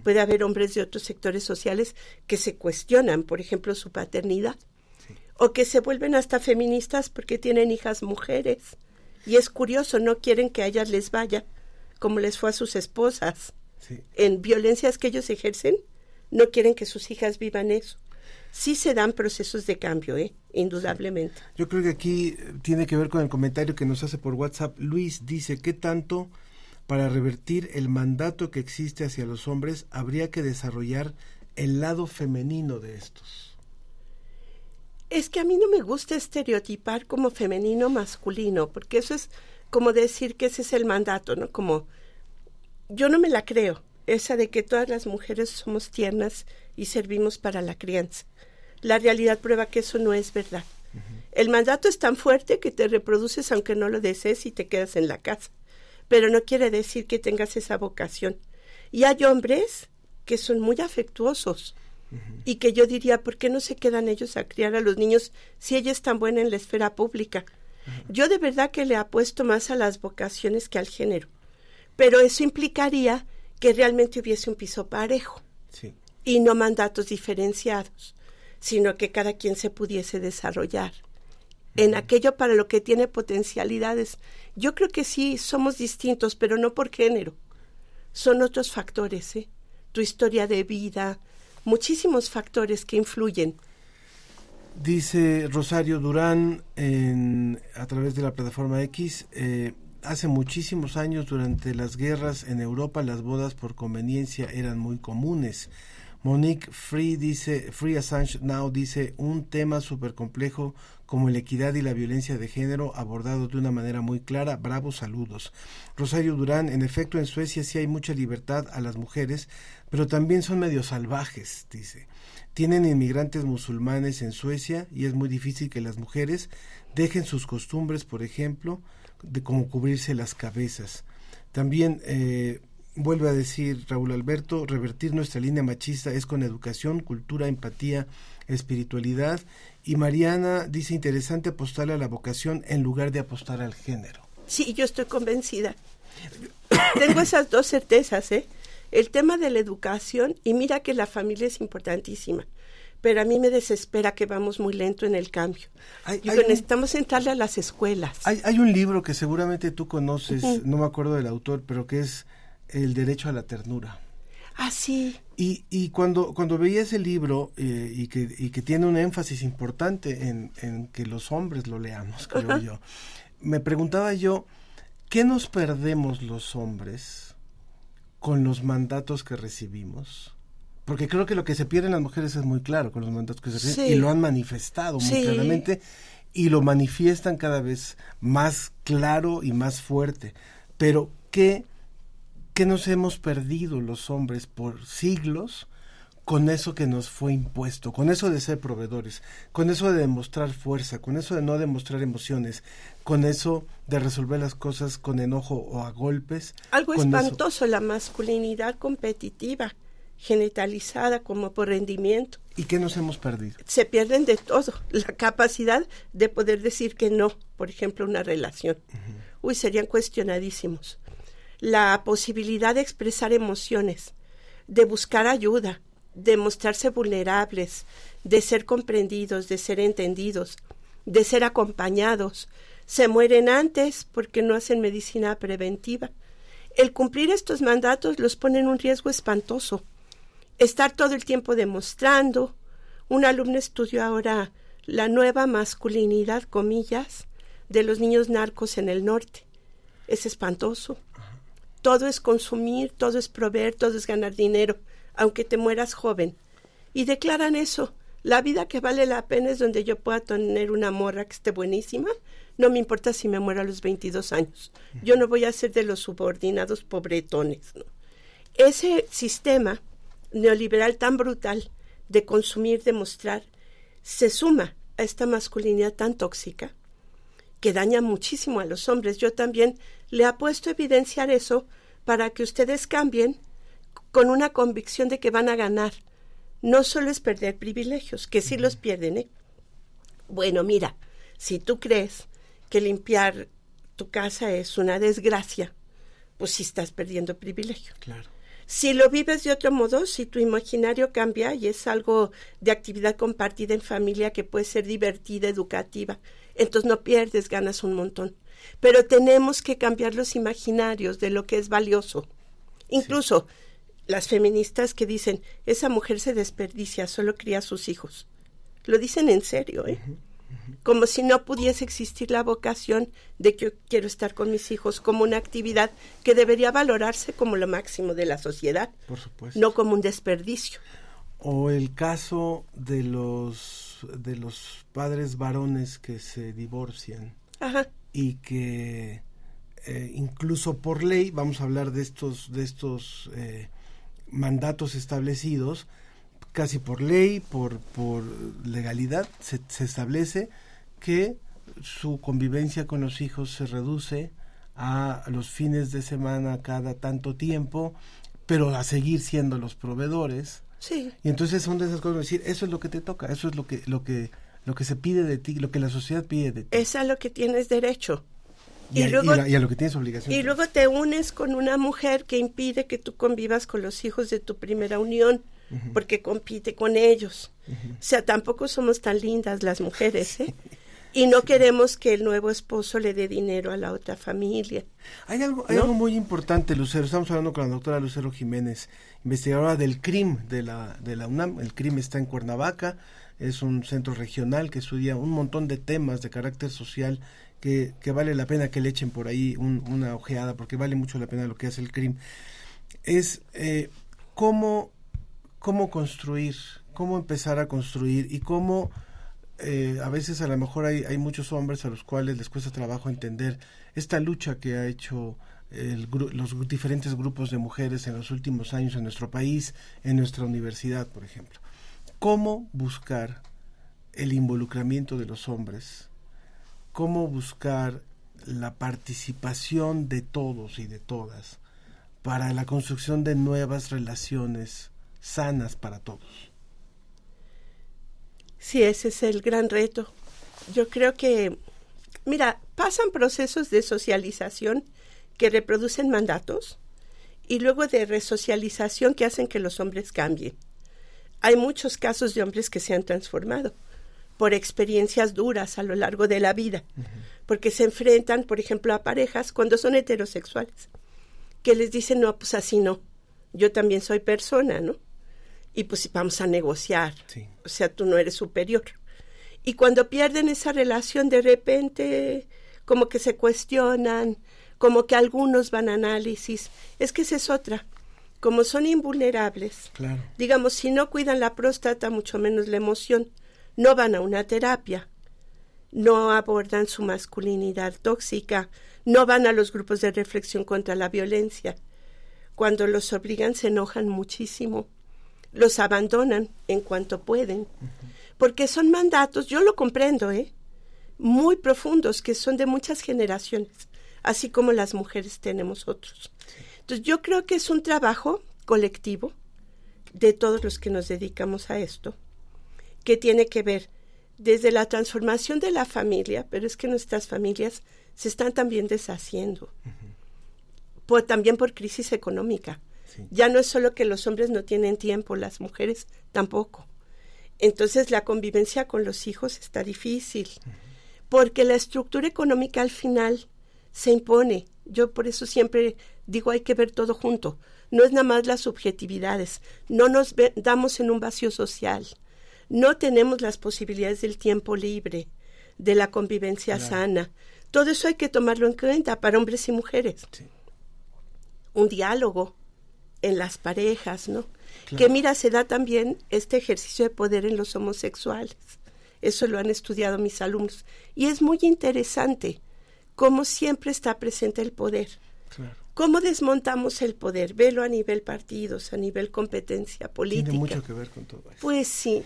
Puede haber hombres de otros sectores sociales que se cuestionan, por ejemplo, su paternidad o que se vuelven hasta feministas porque tienen hijas mujeres. Y es curioso, no quieren que a ellas les vaya como les fue a sus esposas. En violencias que ellos ejercen, no quieren que sus hijas vivan eso. Sí se dan procesos de cambio, ¿eh? indudablemente. Yo creo que aquí tiene que ver con el comentario que nos hace por WhatsApp. Luis dice, ¿qué tanto para revertir el mandato que existe hacia los hombres habría que desarrollar el lado femenino de estos? Es que a mí no me gusta estereotipar como femenino masculino, porque eso es como decir que ese es el mandato, ¿no? Como yo no me la creo, esa de que todas las mujeres somos tiernas y servimos para la crianza. La realidad prueba que eso no es verdad. El mandato es tan fuerte que te reproduces aunque no lo desees y te quedas en la casa. Pero no quiere decir que tengas esa vocación. Y hay hombres que son muy afectuosos y que yo diría, ¿por qué no se quedan ellos a criar a los niños si ella es tan buena en la esfera pública? Yo de verdad que le apuesto más a las vocaciones que al género, pero eso implicaría que realmente hubiese un piso parejo y no mandatos diferenciados, sino que cada quien se pudiese desarrollar en aquello para lo que tiene potencialidades. Yo creo que sí somos distintos, pero no por género. Son otros factores, ¿eh? Tu historia de vida, muchísimos factores que influyen. Dice Rosario Durán en, a través de la plataforma X, eh, hace muchísimos años durante las guerras en Europa las bodas por conveniencia eran muy comunes. Monique Free dice, Free Assange Now dice, un tema súper complejo como la equidad y la violencia de género abordado de una manera muy clara. Bravo, saludos. Rosario Durán, en efecto en Suecia sí hay mucha libertad a las mujeres, pero también son medio salvajes, dice. Tienen inmigrantes musulmanes en Suecia y es muy difícil que las mujeres dejen sus costumbres, por ejemplo, de cómo cubrirse las cabezas. También eh, vuelve a decir Raúl Alberto, revertir nuestra línea machista es con educación, cultura, empatía, espiritualidad. Y Mariana dice interesante apostar a la vocación en lugar de apostar al género. Sí, yo estoy convencida. Tengo esas dos certezas, ¿eh? El tema de la educación, y mira que la familia es importantísima, pero a mí me desespera que vamos muy lento en el cambio. Hay, necesitamos entrarle a las escuelas. Hay, hay, un libro que seguramente tú conoces, no me acuerdo del autor, pero que es El derecho a la ternura. Ah, sí. Y, y cuando, cuando veía ese libro eh, y, que, y que tiene un énfasis importante en, en que los hombres lo leamos, creo yo, me preguntaba yo, ¿qué nos perdemos los hombres con los mandatos que recibimos? Porque creo que lo que se pierde en las mujeres es muy claro con los mandatos que se reciben y lo han manifestado muy claramente y lo manifiestan cada vez más claro y más fuerte. Pero, ¿qué que nos hemos perdido los hombres por siglos con eso que nos fue impuesto, con eso de ser proveedores, con eso de demostrar fuerza, con eso de no demostrar emociones, con eso de resolver las cosas con enojo o a golpes. Algo espantoso, la masculinidad competitiva, genitalizada como por rendimiento. ¿Y qué nos hemos perdido? Se pierden de todo, la capacidad de poder decir que no, por ejemplo, una relación. Uy, serían cuestionadísimos la posibilidad de expresar emociones, de buscar ayuda, de mostrarse vulnerables, de ser comprendidos, de ser entendidos, de ser acompañados. Se mueren antes porque no hacen medicina preventiva. El cumplir estos mandatos los pone en un riesgo espantoso. Estar todo el tiempo demostrando. Un alumno estudió ahora la nueva masculinidad, comillas, de los niños narcos en el norte. Es espantoso todo es consumir, todo es proveer, todo es ganar dinero, aunque te mueras joven. Y declaran eso. La vida que vale la pena es donde yo pueda tener una morra que esté buenísima. No me importa si me muero a los 22 años. Yo no voy a ser de los subordinados pobretones. Ese sistema neoliberal tan brutal de consumir, de mostrar, se suma a esta masculinidad tan tóxica que daña muchísimo a los hombres. Yo también le apuesto a evidenciar eso para que ustedes cambien con una convicción de que van a ganar, no solo es perder privilegios, que sí los pierden, ¿eh? Bueno, mira, si tú crees que limpiar tu casa es una desgracia, pues sí estás perdiendo privilegio. Claro. Si lo vives de otro modo, si tu imaginario cambia y es algo de actividad compartida en familia que puede ser divertida, educativa, entonces no pierdes, ganas un montón. Pero tenemos que cambiar los imaginarios de lo que es valioso. Incluso las feministas que dicen, esa mujer se desperdicia, solo cría a sus hijos. Lo dicen en serio, ¿eh? Como si no pudiese existir la vocación de que yo quiero estar con mis hijos como una actividad que debería valorarse como lo máximo de la sociedad, Por supuesto. no como un desperdicio. O el caso de los de los padres varones que se divorcian Ajá. Y que eh, incluso por ley vamos a hablar de estos de estos eh, mandatos establecidos casi por ley por por legalidad se, se establece que su convivencia con los hijos se reduce a los fines de semana cada tanto tiempo pero a seguir siendo los proveedores Sí. y entonces son de esas cosas de decir eso es lo que te toca eso es lo que lo que lo que se pide de ti lo que la sociedad pide de ti Es a lo que tienes derecho. y, a, y la- y a lo que tienes obligación Y luego te unes con una mujer que impide que tú convivas con los hijos de tu primera unión, porque compite con ellos. O sea, tampoco somos tan lindas las mujeres, ¿eh? Y no queremos que el nuevo esposo le dé dinero a la otra familia. Hay algo, hay ¿No? algo muy importante, Lucero. Estamos hablando con la doctora Lucero Jiménez, investigadora del CRIM de la, de la UNAM. El CRIM está en Cuernavaca, es un centro regional que estudia un montón de temas de carácter social que, que vale la pena que le echen por ahí un- una ojeada, porque vale mucho la pena lo que hace el CRIM. Es eh, cómo, cómo construir, cómo empezar a construir y cómo eh, a veces a lo mejor hay, hay muchos hombres a los cuales les cuesta trabajo entender esta lucha que ha hecho el los diferentes grupos de mujeres en los últimos años en nuestro país, en nuestra universidad, por ejemplo. ¿Cómo buscar el involucramiento de los hombres? ¿Cómo buscar la participación de todos y de todas para la construcción de nuevas relaciones sanas para todos? Sí, ese es el gran reto. Yo creo que, mira, pasan procesos de socialización que reproducen mandatos y luego de resocialización que hacen que los hombres cambien. Hay muchos casos de hombres que se han transformado por experiencias duras a lo largo de la vida, porque se enfrentan, por ejemplo, a parejas cuando son heterosexuales, que les dicen, no, pues así no, yo también soy persona, ¿no? Y pues vamos a negociar, o sea, tú no eres superior. Y cuando pierden esa relación, de repente, como que se cuestionan, como que algunos van a análisis, es que esa es otra. Como son invulnerables, Claro. digamos, si no cuidan la próstata, mucho menos la emoción, no van a una terapia, no abordan su masculinidad tóxica, no van a los grupos de reflexión contra la violencia. Cuando los obligan se enojan muchísimo, los abandonan en cuanto pueden, porque son mandatos, yo lo comprendo, ¿eh? muy profundos, que son de muchas generaciones, así como las mujeres tenemos otros. Entonces yo creo que es un trabajo colectivo de todos los que nos dedicamos a esto, que tiene que ver desde la transformación de la familia, pero es que nuestras familias se están también deshaciendo, por, también por crisis económica. Ya no es solo que los hombres no tienen tiempo, las mujeres tampoco. Entonces la convivencia con los hijos está difícil, porque la estructura económica al final se impone. Yo por eso siempre digo hay que ver todo junto. No es nada más las subjetividades. No nos damos en un vacío social. No tenemos las posibilidades del tiempo libre, de la convivencia Claro. sana. Todo eso hay que tomarlo en cuenta para hombres y mujeres. Un diálogo en las parejas, ¿no? Claro. Que mira, se da también este ejercicio de poder en los homosexuales. Eso lo han estudiado mis alumnos. Y es muy interesante cómo siempre está presente el poder. Claro. ¿Cómo desmontamos el poder? Velo a nivel partidos, a nivel competencia política. Tiene mucho que ver con todo eso. Pues sí,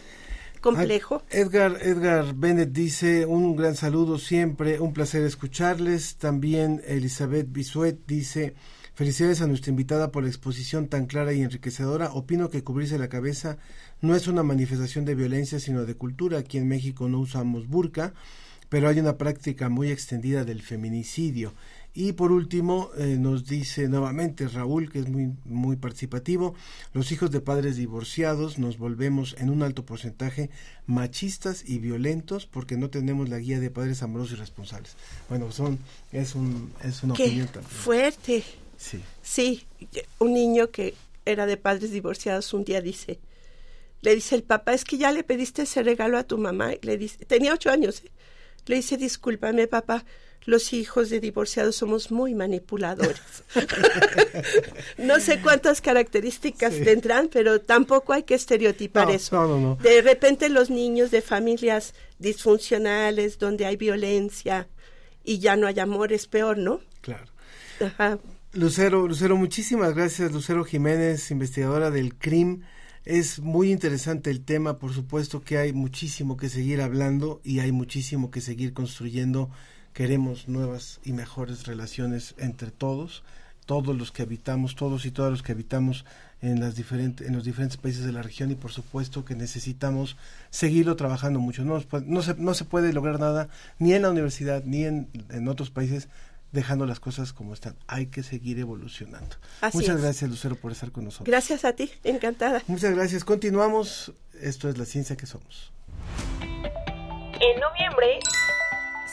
complejo. Edgar, Edgar Bennett dice un gran saludo siempre, un placer escucharles. También Elizabeth Bisuet dice Felicidades a nuestra invitada por la exposición tan clara y enriquecedora. Opino que cubrirse la cabeza no es una manifestación de violencia, sino de cultura. Aquí en México no usamos burka, pero hay una práctica muy extendida del feminicidio. Y por último, eh, nos dice nuevamente Raúl, que es muy, muy participativo, los hijos de padres divorciados nos volvemos en un alto porcentaje machistas y violentos porque no tenemos la guía de padres amorosos y responsables. Bueno, son, es, un, es una Qué opinión también. fuerte. Sí. Sí, un niño que era de padres divorciados un día dice, le dice el papá, es que ya le pediste ese regalo a tu mamá. Y le dice, tenía ocho años. ¿eh? Le dice, discúlpame papá, los hijos de divorciados somos muy manipuladores. no sé cuántas características Sí. tendrán, pero tampoco hay que estereotipar No, eso. no, no, no. De repente los niños de familias disfuncionales, donde hay violencia y ya no hay amor, es peor, ¿no? Claro. Ajá. Lucero, Lucero, muchísimas gracias, Lucero Jiménez, investigadora del CRIM. Es muy interesante el tema, por supuesto que hay muchísimo que seguir hablando y hay muchísimo que seguir construyendo. Queremos nuevas y mejores relaciones entre todos, todos los que habitamos, todos y todas los que habitamos en las diferentes en los diferentes países de la región y por supuesto que necesitamos seguirlo trabajando mucho. No, se, no se puede lograr nada ni en la universidad ni en, en otros países dejando las cosas como están. Hay que seguir evolucionando. Así Muchas es. gracias, Lucero, por estar con nosotros. Gracias a ti, encantada. Muchas gracias. Continuamos. Esto es la ciencia que somos. En noviembre,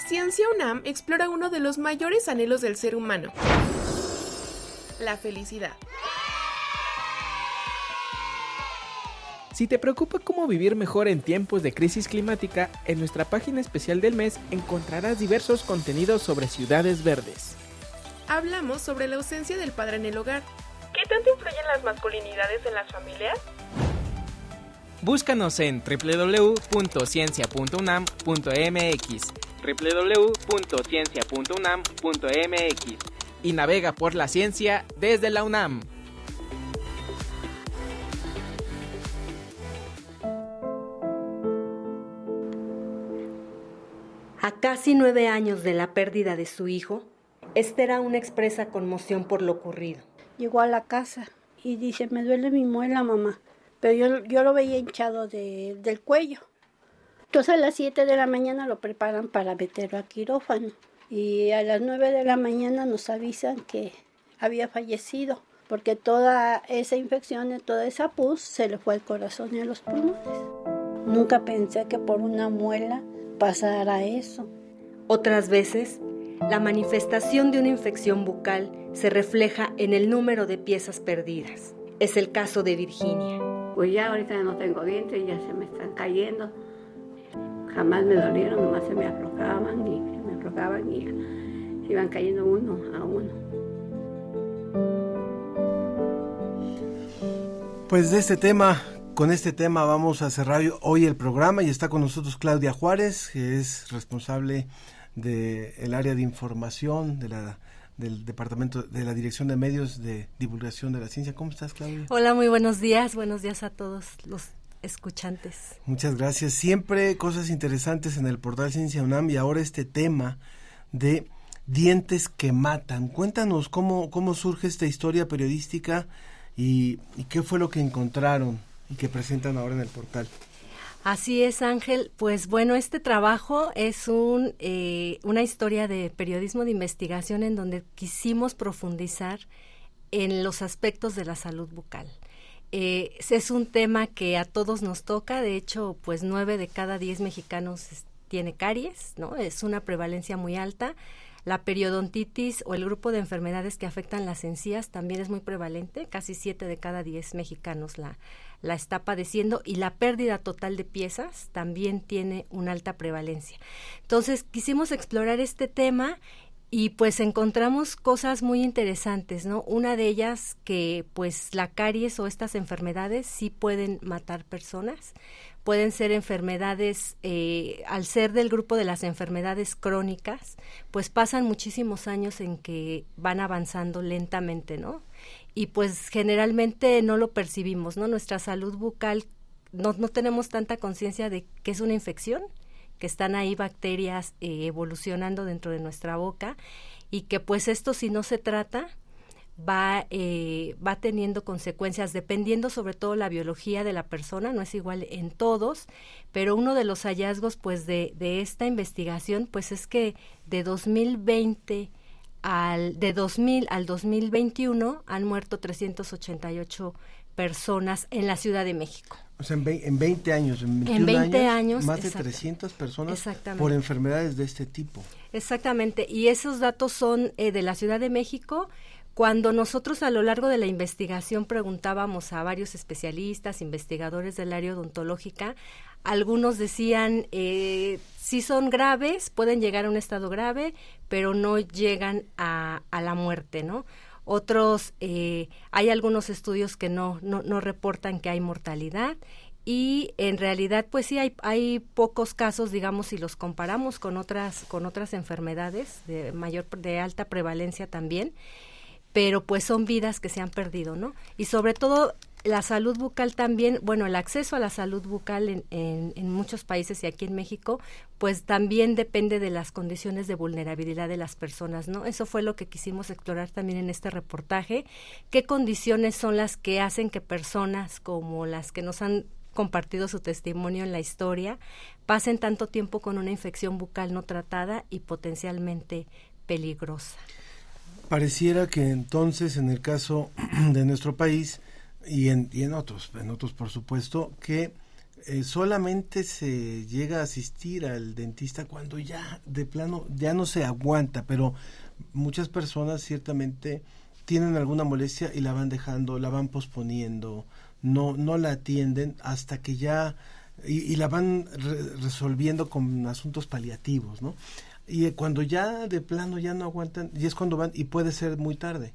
Ciencia UNAM explora uno de los mayores anhelos del ser humano, la felicidad. Si te preocupa cómo vivir mejor en tiempos de crisis climática, en nuestra página especial del mes encontrarás diversos contenidos sobre ciudades verdes. Hablamos sobre la ausencia del padre en el hogar. ¿Qué tanto influyen las masculinidades en las familias? Búscanos en www.ciencia.unam.mx, www.ciencia.unam.mx y navega por la ciencia desde la UNAM. A casi nueve años de la pérdida de su hijo, Esther aún expresa conmoción por lo ocurrido. Llegó a la casa y dice, me duele mi muela, mamá. Pero yo, yo lo veía hinchado de- del cuello. Entonces a las 7 de la mañana lo preparan para meterlo a quirófano. Y a las 9 de la mañana nos avisan que había fallecido, porque toda esa infección, toda esa pus se le fue al corazón y a los pulmones. Nunca pensé que por una muela pasara eso. Otras veces, la manifestación de una infección bucal se refleja en el número de piezas perdidas. Es el caso de Virginia. Pues ya ahorita no tengo dientes, ya se me están cayendo. Jamás me dolieron, nomás se me aflojaban y se me aflojaban y se iban cayendo uno a uno. Pues de este tema, con este tema vamos a cerrar hoy el programa y está con nosotros Claudia Juárez, que es responsable del área de información de la del departamento de la dirección de medios de divulgación de la ciencia. ¿Cómo estás, Claudia? Hola, muy buenos días. Buenos días a todos los escuchantes. Muchas gracias. Siempre cosas interesantes en el portal Ciencia UNAM y ahora este tema de dientes que matan. Cuéntanos cómo, cómo surge esta historia periodística y, y qué fue lo que encontraron y que presentan ahora en el portal. Así es, Ángel. Pues bueno, este trabajo es un, eh, una historia de periodismo de investigación en donde quisimos profundizar en los aspectos de la salud bucal. Eh, es un tema que a todos nos toca, de hecho, pues nueve de cada diez mexicanos tiene caries, ¿no? Es una prevalencia muy alta. La periodontitis o el grupo de enfermedades que afectan las encías también es muy prevalente, casi siete de cada diez mexicanos la, la está padeciendo y la pérdida total de piezas también tiene una alta prevalencia. Entonces quisimos explorar este tema y pues encontramos cosas muy interesantes, ¿no? Una de ellas que pues la caries o estas enfermedades sí pueden matar personas, pueden ser enfermedades, eh, al ser del grupo de las enfermedades crónicas, pues pasan muchísimos años en que van avanzando lentamente, ¿no? Y pues generalmente no lo percibimos, ¿no? Nuestra salud bucal, no, no tenemos tanta conciencia de que es una infección, que están ahí bacterias eh, evolucionando dentro de nuestra boca y que pues esto si no se trata va, eh, va teniendo consecuencias dependiendo sobre todo la biología de la persona, no es igual en todos, pero uno de los hallazgos pues de, de esta investigación pues es que de 2020 al, de 2000 al 2021 han muerto 388 personas en la Ciudad de México. O sea, en, en 20 años, en, 20 años, más de 300 personas por enfermedades de este tipo. Exactamente, y esos datos son eh, de la Ciudad de México. Cuando nosotros a lo largo de la investigación preguntábamos a varios especialistas, investigadores del área odontológica, algunos decían, eh, si son graves, pueden llegar a un estado grave, pero no llegan a, a la muerte, ¿no? Otros, eh, hay algunos estudios que no, no, no reportan que hay mortalidad y en realidad pues sí hay, hay pocos casos digamos si los comparamos con otras con otras enfermedades de mayor de alta prevalencia también pero pues son vidas que se han perdido no y sobre todo la salud bucal también, bueno, el acceso a la salud bucal en, en, muchos países y aquí en México, pues también depende de las condiciones de vulnerabilidad de las personas, ¿no? Eso fue lo que quisimos explorar también en este reportaje. ¿Qué condiciones son las que hacen que personas como las que nos han compartido su testimonio en la historia pasen tanto tiempo con una infección bucal no tratada y potencialmente peligrosa? Pareciera que entonces, en el caso de nuestro país, y en, y en otros, en otros por supuesto, que eh, solamente se llega a asistir al dentista cuando ya de plano ya no se aguanta, pero muchas personas ciertamente tienen alguna molestia y la van dejando, la van posponiendo, no, no la atienden hasta que ya y, la van resolviendo con asuntos paliativos, ¿no? Y cuando ya de plano ya no aguantan, y es cuando van, y puede ser muy tarde.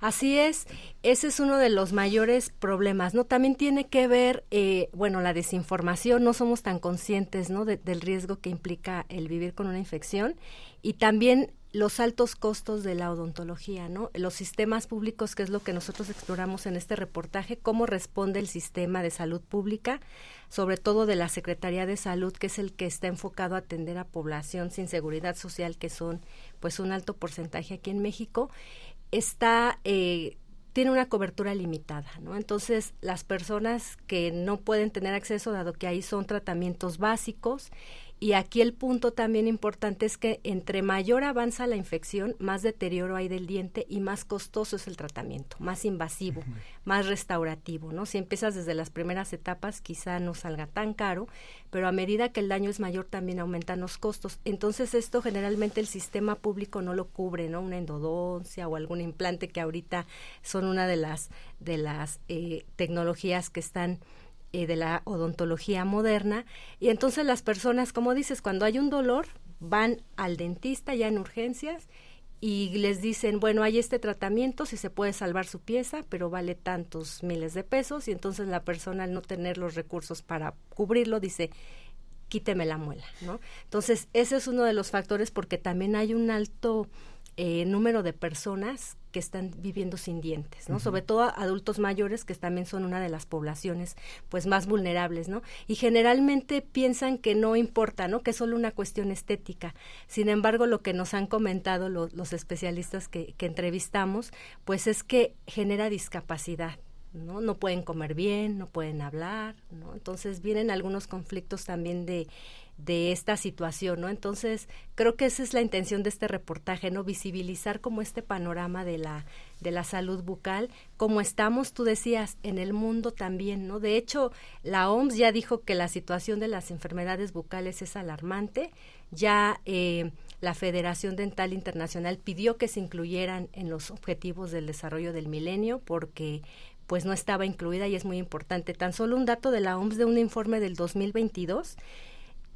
Así es, ese es uno de los mayores problemas, ¿no? También tiene que ver, eh, bueno, la desinformación, no somos tan conscientes, ¿no? del riesgo que implica el vivir con una infección y también los altos costos de la odontología, ¿no? Los sistemas públicos, que es lo que nosotros exploramos en este reportaje, cómo responde el sistema de salud pública, sobre todo de la Secretaría de Salud, que es el que está enfocado a atender a población sin seguridad social, que son pues un alto porcentaje aquí en México, está eh, tiene una cobertura limitada, ¿no? Entonces, las personas que no pueden tener acceso, dado que ahí son tratamientos básicos, y aquí el punto también importante es que entre mayor avanza la infección, más deterioro hay del diente y más costoso es el tratamiento, más invasivo, más restaurativo, ¿no? Si empiezas desde las primeras etapas, quizá no salga tan caro, pero a medida que el daño es mayor también aumentan los costos. Entonces esto generalmente el sistema público no lo cubre, ¿no? Una endodoncia o algún implante que ahorita son una de las de las eh, tecnologías que están eh, de la odontología moderna. Y entonces las personas, como dices, cuando hay un dolor, van al dentista ya en urgencias y les dicen, bueno, hay este tratamiento, si se puede salvar su pieza, pero vale tantos miles de pesos y entonces la persona al no tener los recursos para cubrirlo dice, quíteme la muela, ¿no? Entonces, ese es uno de los factores porque también hay un alto eh, número de personas que están viviendo sin dientes, ¿no? Sobre todo adultos mayores que también son una de las poblaciones pues más vulnerables, ¿no? Y generalmente piensan que no importa, ¿no? Que es solo una cuestión estética. Sin embargo, lo que nos han comentado los especialistas que, que entrevistamos, pues es que genera discapacidad, ¿no? No pueden comer bien, no pueden hablar, ¿no? Entonces vienen algunos conflictos también de de esta situación, ¿no? Entonces, creo que esa es la intención de este reportaje, ¿no? Visibilizar como este panorama de la, de la salud bucal, como estamos, tú decías, en el mundo también, ¿no? De hecho, la OMS ya dijo que la situación de las enfermedades bucales es alarmante, ya eh, la Federación Dental Internacional pidió que se incluyeran en los objetivos del desarrollo del milenio porque pues no estaba incluida y es muy importante. Tan solo un dato de la OMS de un informe del 2022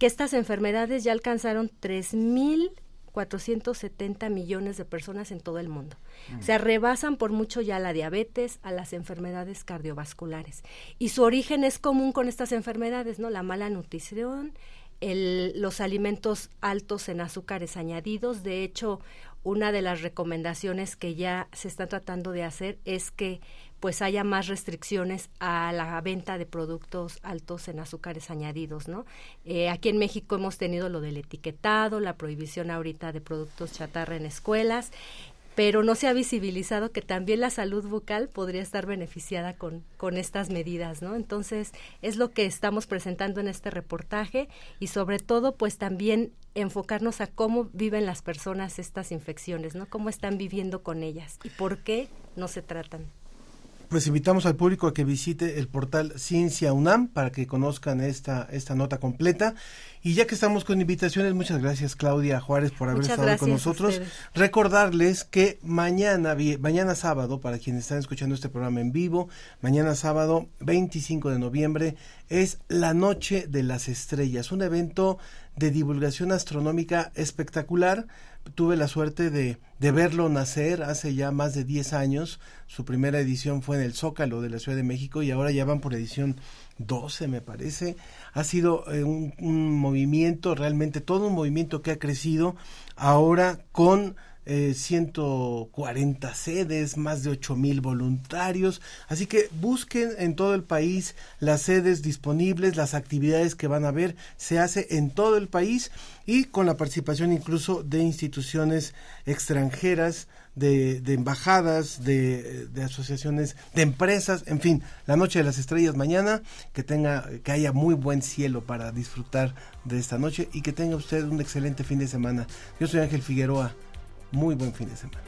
que estas enfermedades ya alcanzaron 3.470 millones de personas en todo el mundo. O sea, rebasan por mucho ya la diabetes, a las enfermedades cardiovasculares. Y su origen es común con estas enfermedades, ¿no? La mala nutrición, el, los alimentos altos en azúcares añadidos. De hecho, una de las recomendaciones que ya se están tratando de hacer es que pues haya más restricciones a la venta de productos altos en azúcares añadidos, ¿no? Eh, aquí en México hemos tenido lo del etiquetado, la prohibición ahorita de productos chatarra en escuelas pero no se ha visibilizado que también la salud bucal podría estar beneficiada con, con estas medidas, ¿no? Entonces, es lo que estamos presentando en este reportaje y sobre todo, pues también enfocarnos a cómo viven las personas estas infecciones, ¿no? Cómo están viviendo con ellas y por qué no se tratan pues invitamos al público a que visite el portal Ciencia UNAM para que conozcan esta, esta nota completa. Y ya que estamos con invitaciones, muchas gracias Claudia Juárez por haber estado con nosotros. Recordarles que mañana, mañana sábado, para quienes están escuchando este programa en vivo, mañana sábado 25 de noviembre es la Noche de las Estrellas, un evento de divulgación astronómica espectacular tuve la suerte de, de, verlo nacer hace ya más de 10 años. Su primera edición fue en el Zócalo de la Ciudad de México y ahora ya van por edición 12, me parece. Ha sido eh, un, un movimiento, realmente todo un movimiento que ha crecido ahora con eh, 140 sedes, más de 8 mil voluntarios. Así que busquen en todo el país las sedes disponibles, las actividades que van a ver, se hace en todo el país y con la participación incluso de instituciones extranjeras, de, embajadas, de, de, asociaciones, de empresas, en fin, la noche de las estrellas mañana, que tenga, que haya muy buen cielo para disfrutar de esta noche y que tenga usted un excelente fin de semana. Yo soy Ángel Figueroa muy buen fin de semana.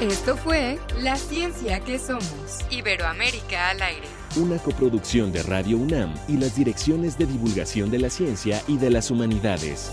Esto fue La Ciencia que Somos, Iberoamérica al aire. Una coproducción de Radio UNAM y las direcciones de divulgación de la ciencia y de las humanidades.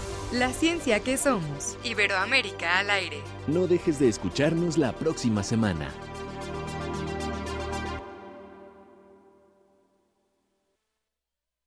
La ciencia que somos. Iberoamérica al aire. No dejes de escucharnos la próxima semana.